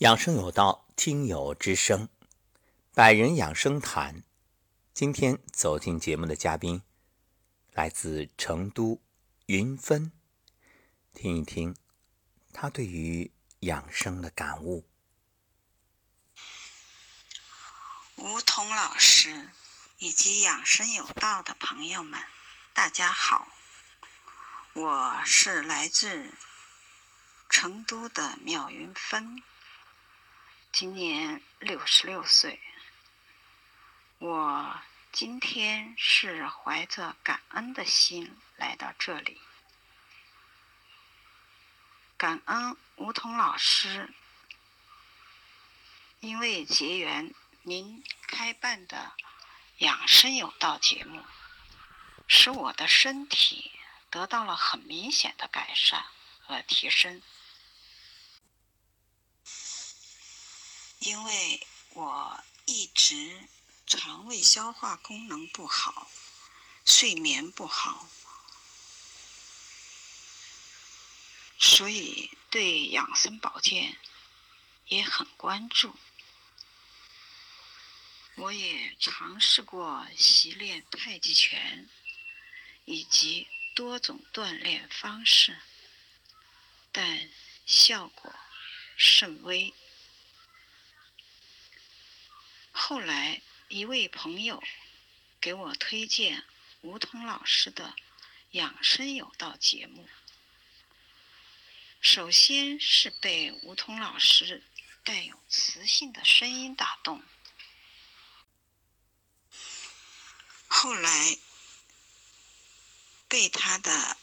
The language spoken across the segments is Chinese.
养生有道，听友之声，百人养生谈。今天走进节目的嘉宾来自成都云芬，听一听他对于养生的感悟。吴桐老师以及养生有道的朋友们，大家好，我是来自成都的妙云芬。今年六十六岁，我今天是怀着感恩的心来到这里，感恩吴桐老师，因为结缘您开办的养生有道节目，使我的身体得到了很明显的改善和提升。因为我一直肠胃消化功能不好，睡眠不好，所以对养生保健也很关注。我也尝试过习练太极拳以及多种锻炼方式，但效果甚微。后来，一位朋友给我推荐吴桐老师的《养生有道》节目。首先是被吴桐老师带有磁性的声音打动，后来被他的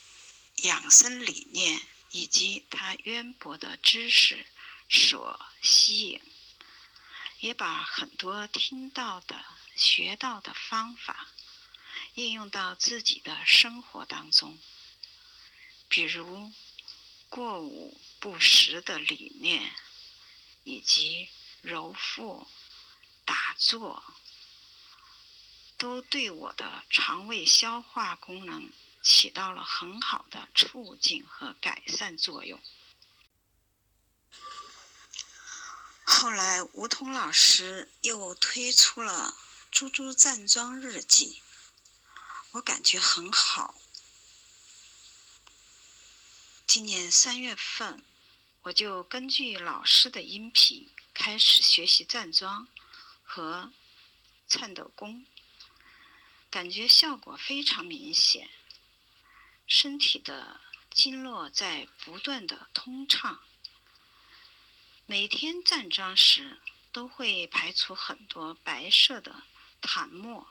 养生理念以及他渊博的知识所吸引。也把很多听到的、学到的方法应用到自己的生活当中，比如过午不食的理念，以及揉腹、打坐，都对我的肠胃消化功能起到了很好的促进和改善作用。后来，吴桐老师又推出了《猪猪站桩日记》，我感觉很好。今年三月份，我就根据老师的音频开始学习站桩和颤抖功，感觉效果非常明显，身体的经络在不断的通畅。每天站桩时，都会排出很多白色的痰沫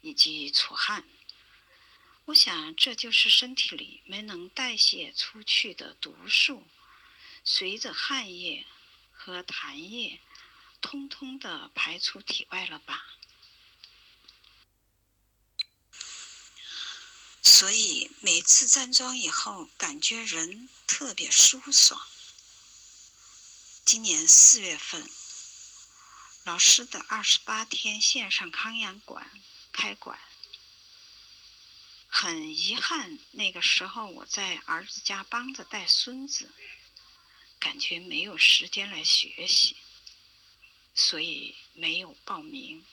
以及出汗。我想，这就是身体里没能代谢出去的毒素，随着汗液和痰液，通通的排出体外了吧。所以每次站桩以后，感觉人特别舒爽。今年四月份，老师的二十八天线上康养馆开馆。很遗憾，那个时候我在儿子家帮着带孙子，感觉没有时间来学习，所以没有报名。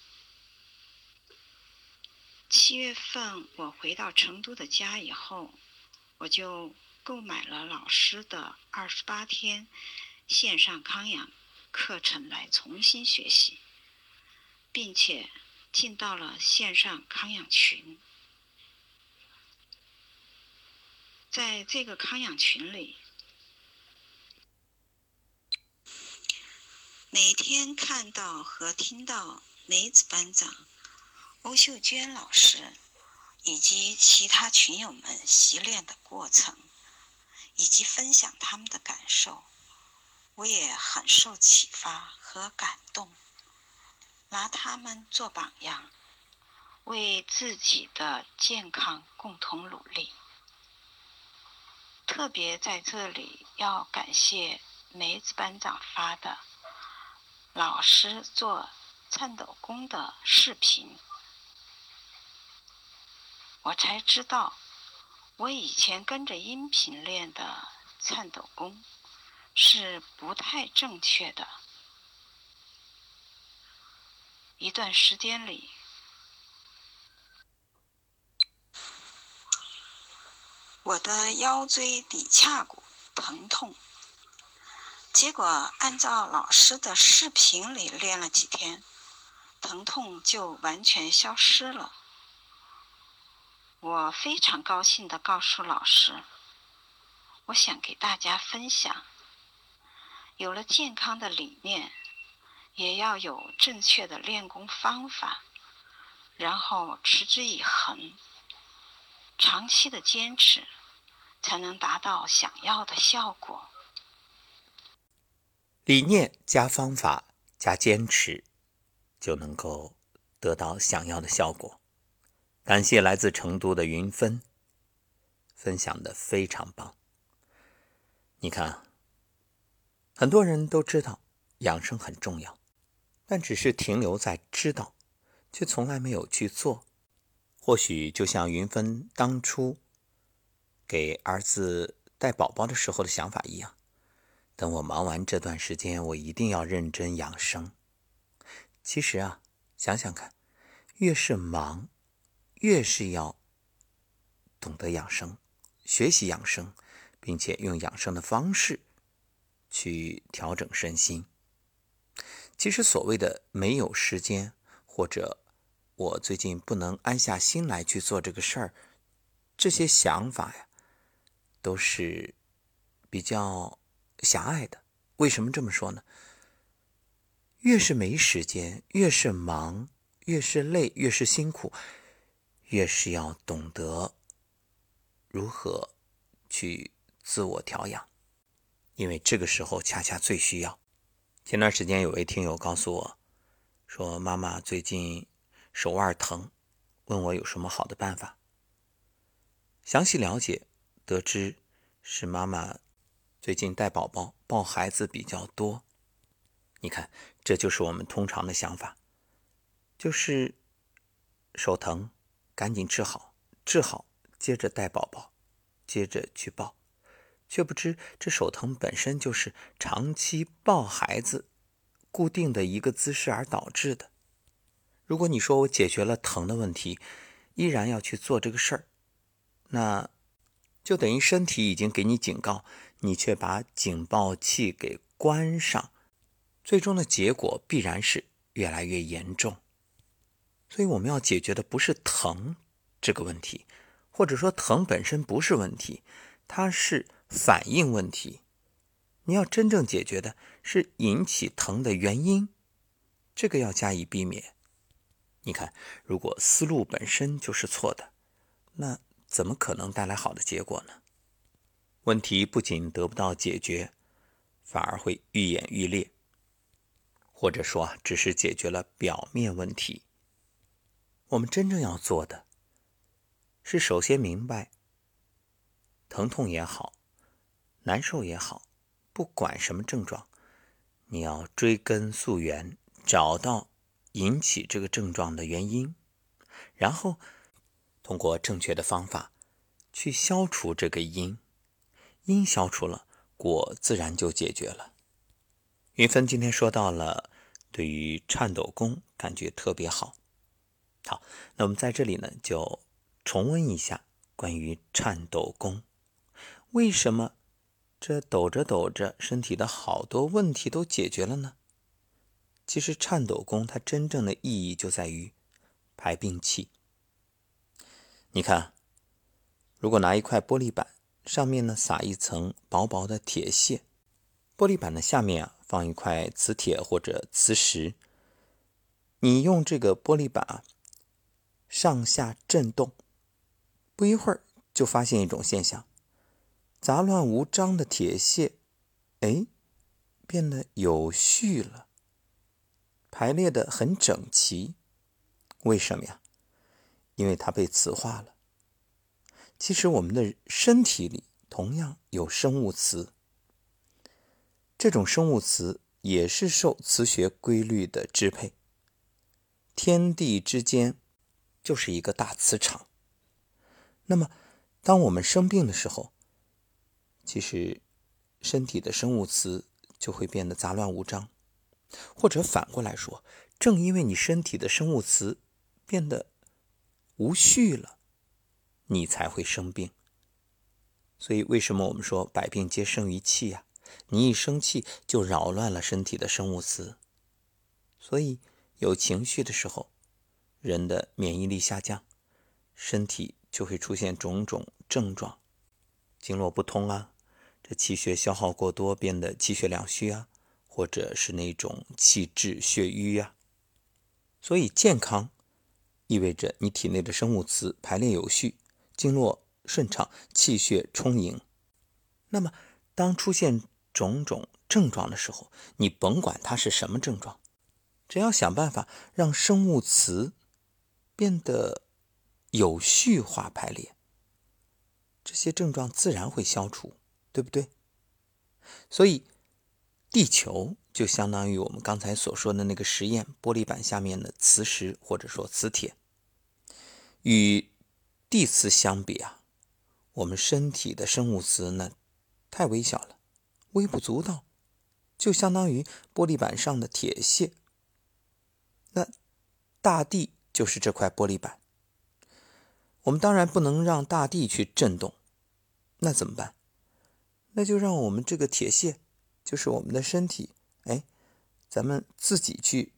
七月份我回到成都的家以后，我就购买了老师的二十八天。线上康养课程来重新学习，并且进到了线上康养群。在这个康养群里，每天看到和听到梅子班长、欧秀娟老师以及其他群友们习练的过程，以及分享他们的感受。我也很受启发和感动，拿他们做榜样，为自己的健康共同努力。特别在这里要感谢梅子班长发的老师做颤抖功的视频，我才知道，我以前跟着音频练的颤抖功。是不太正确的，一段时间里，我的腰椎骶髂骨疼痛。结果按照老师的视频里练了几天，疼痛就完全消失了。我非常高兴地告诉老师，我想给大家分享，有了健康的理念。也要有正确的练功方法，然后持之以恒，长期的坚持，才能达到想要的效果。理念加方法加坚持，就能够得到想要的效果。感谢来自成都的云芬，分享的非常棒。你看，很多人都知道养生很重要。但只是停留在知道，却从来没有去做。或许就像云芬当初给儿子带宝宝的时候的想法一样：等我忙完这段时间，我一定要认真养生。其实啊，想想看，越是忙，越是要懂得养生，学习养生，并且用养生的方式去调整身心。其实所谓的没有时间，或者我最近不能安下心来去做这个事儿，这些想法呀，都是比较狭隘的。为什么这么说呢？越是没时间，越是忙，越是累，越是辛苦，越是要懂得如何去自我调养，因为这个时候恰恰最需要。前段时间有位听友告诉我，说妈妈最近手腕疼，问我有什么好的办法。详细了解得知，是妈妈最近带宝宝抱孩子比较多。你看，这就是我们通常的想法，就是手疼赶紧治好，治好接着带宝宝，接着去抱。却不知这手疼本身就是长期抱孩子固定的一个姿势而导致的。如果你说我解决了疼的问题，依然要去做这个事儿，那就等于身体已经给你警告，你却把警报器给关上，最终的结果必然是越来越严重。所以我们要解决的不是疼这个问题，或者说疼本身不是问题，它是。反应问题，你要真正解决的是引起疼的原因，这个要加以避免。你看，如果思路本身就是错的，那怎么可能带来好的结果呢？问题不仅得不到解决，反而会愈演愈烈，或者说只是解决了表面问题。我们真正要做的，是首先明白，疼痛也好。难受也好，不管什么症状，你要追根溯源，找到引起这个症状的原因，然后通过正确的方法去消除这个因，因消除了，果自然就解决了。云芬今天说到了对于颤抖功感觉特别好，好，那我们在这里呢就重温一下关于颤抖功，为什么？这抖着抖着，身体的好多问题都解决了呢。其实颤抖功它真正的意义就在于排病气。你看，如果拿一块玻璃板，上面呢撒一层薄薄的铁屑，玻璃板的下面啊放一块磁铁或者磁石，你用这个玻璃板啊上下震动，不一会儿就发现一种现象。杂乱无章的铁屑，哎，变得有序了，排列的很整齐。为什么呀？因为它被磁化了。其实我们的身体里同样有生物磁，这种生物磁也是受磁学规律的支配。天地之间就是一个大磁场。那么，当我们生病的时候，其实，身体的生物磁就会变得杂乱无章，或者反过来说，正因为你身体的生物磁变得无序了，你才会生病。所以，为什么我们说百病皆生于气呀？你一生气，就扰乱了身体的生物磁。所以，有情绪的时候，人的免疫力下降，身体就会出现种种症状，经络不通啊，这气血消耗过多，变得气血两虚啊，或者是那种气滞血瘀呀。所以，健康意味着你体内的生物磁排列有序，经络。顺畅，气血充盈。那么，当出现种种症状的时候，你甭管它是什么症状，只要想办法让生物磁变得有序化排列，这些症状自然会消除，对不对？所以，地球就相当于我们刚才所说的那个实验玻璃板下面的磁石，或者说磁铁，与地磁相比啊。我们身体的生物磁呢，太微小了，微不足道，就相当于玻璃板上的铁屑。那大地就是这块玻璃板，我们当然不能让大地去震动，那怎么办？那就让我们这个铁屑，就是我们的身体，哎，咱们自己去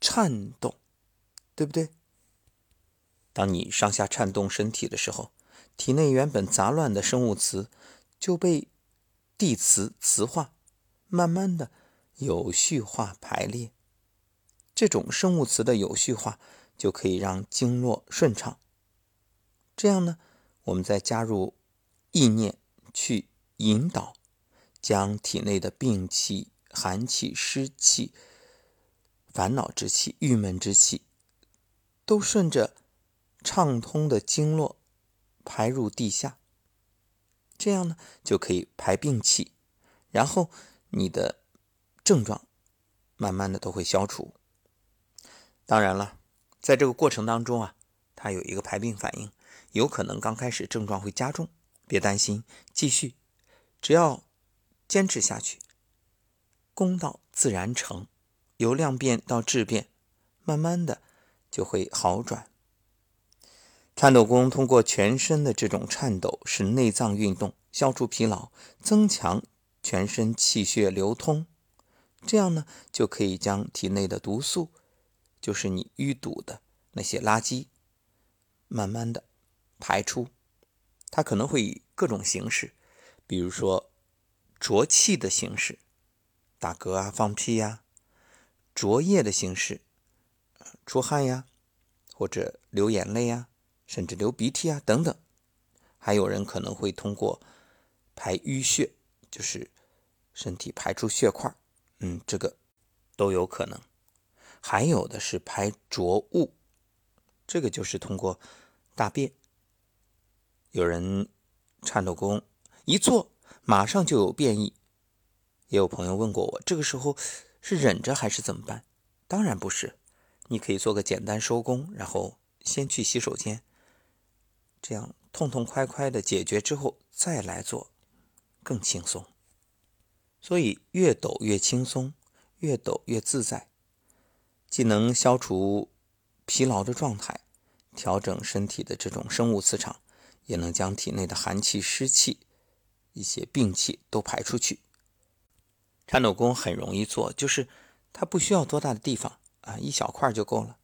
颤动，对不对？当你上下颤动身体的时候。体内原本杂乱的生物磁就被地磁磁化，慢慢的有序化排列。这种生物磁的有序化就可以让经络顺畅。这样呢，我们再加入意念去引导，将体内的病气、寒气、湿气、烦恼之气、郁闷之气，都顺着畅通的经络。排入地下，这样呢就可以排病气，然后你的症状慢慢的都会消除。当然了，在这个过程当中啊，它有一个排病反应，有可能刚开始症状会加重，别担心，继续，只要坚持下去，功到自然成，由量变到质变，慢慢的就会好转。颤抖功通过全身的这种颤抖，使内脏运动，消除疲劳，增强全身气血流通，这样呢，就可以将体内的毒素，就是你淤堵的那些垃圾，慢慢的排出。它可能会以各种形式，比如说浊气的形式，打嗝啊、放屁呀；浊液的形式，出汗呀，或者流眼泪呀。甚至流鼻涕啊等等，还有人可能会通过排淤血，就是身体排出血块，嗯，这个都有可能。还有的是排浊物，这个就是通过大便。有人颤抖功一做，马上就有变异。也有朋友问过我，这个时候是忍着还是怎么办？当然不是，你可以做个简单收工，然后先去洗手间。这样痛痛快快的解决之后再来做，更轻松。所以越抖越轻松，越抖越自在，既能消除疲劳的状态，调整身体的这种生物磁场，也能将体内的寒气、湿气、一些病气都排出去。颤抖功很容易做，就是它不需要多大的地方啊，一小块就够了。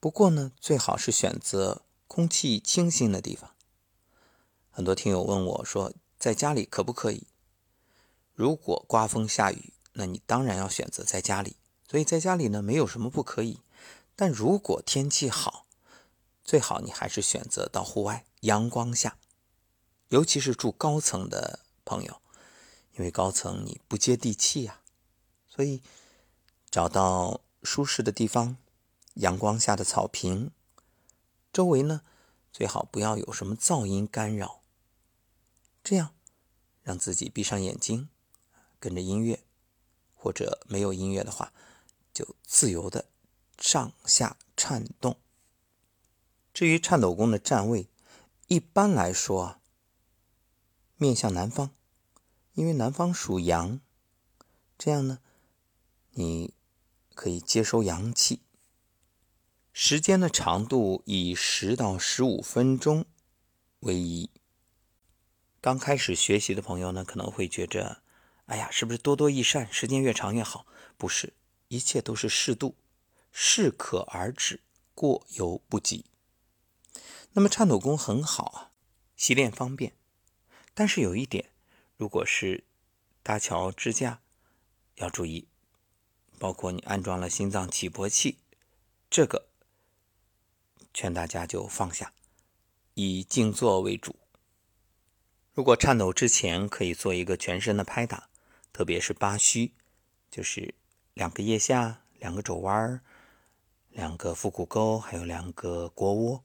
不过呢，最好是选择。空气清新的地方，很多听友问我说，在家里可不可以？如果刮风下雨，那你当然要选择在家里。所以在家里呢，没有什么不可以。但如果天气好，最好你还是选择到户外阳光下，尤其是住高层的朋友，因为高层你不接地气呀。所以找到舒适的地方，阳光下的草坪。周围呢，最好不要有什么噪音干扰，这样让自己闭上眼睛，跟着音乐，或者没有音乐的话，就自由的上下颤动。至于颤抖功的站位，一般来说啊，面向南方，因为南方属阳，这样呢，你可以接收阳气，时间的长度以十到十五分钟为宜。刚开始学习的朋友呢，可能会觉着，哎呀，是不是多多益善，时间越长越好？不是，一切都是适度，适可而止，过犹不及。那么颤抖功很好啊，习练方便，但是有一点，如果是搭桥支架，要注意，包括你安装了心脏起搏器，这个劝大家就放下，以静坐为主。如果颤抖之前，可以做一个全身的拍打，特别是八虚，就是两个腋下、两个肘弯、两个腹股沟，还有两个腘窝。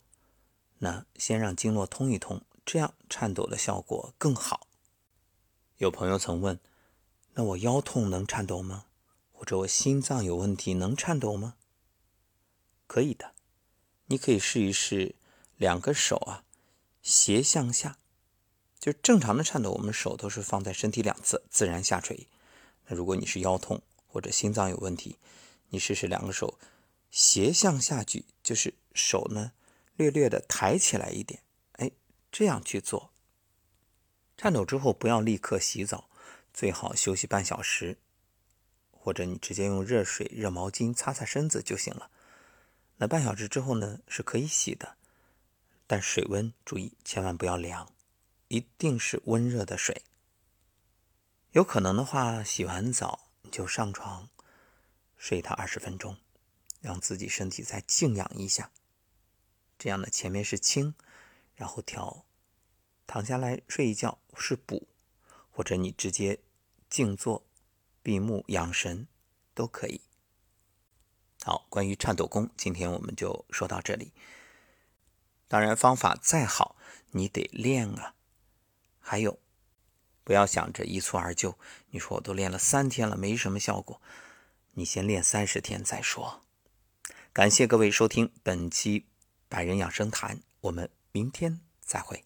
那先让经络通一通，这样颤抖的效果更好。有朋友曾问：那我腰痛能颤抖吗？或者我心脏有问题能颤抖吗？可以的，你可以试一试，两个手啊斜向下，就正常的颤抖，我们手都是放在身体两侧自然下垂。那如果你是腰痛或者心脏有问题，你试试两个手斜向下举，就是手呢。略略的抬起来一点，这样去做。颤抖之后不要立刻洗澡，最好休息半小时，或者你直接用热水、热毛巾擦擦身子就行了。那半小时之后呢，是可以洗的，但水温注意千万不要凉，一定是温热的水。有可能的话，洗完澡你就上床睡它二十分钟，让自己身体再静养一下。这样呢，前面是清，然后调，躺下来睡一觉是补，或者你直接静坐、闭目养神都可以。好，关于颤抖功，今天我们就说到这里。当然，方法再好，你得练啊。还有，不要想着一蹴而就。你说我都练了三天了，没什么效果，你先练三十天再说。感谢各位收听本期。百人养生谈，我们明天再会。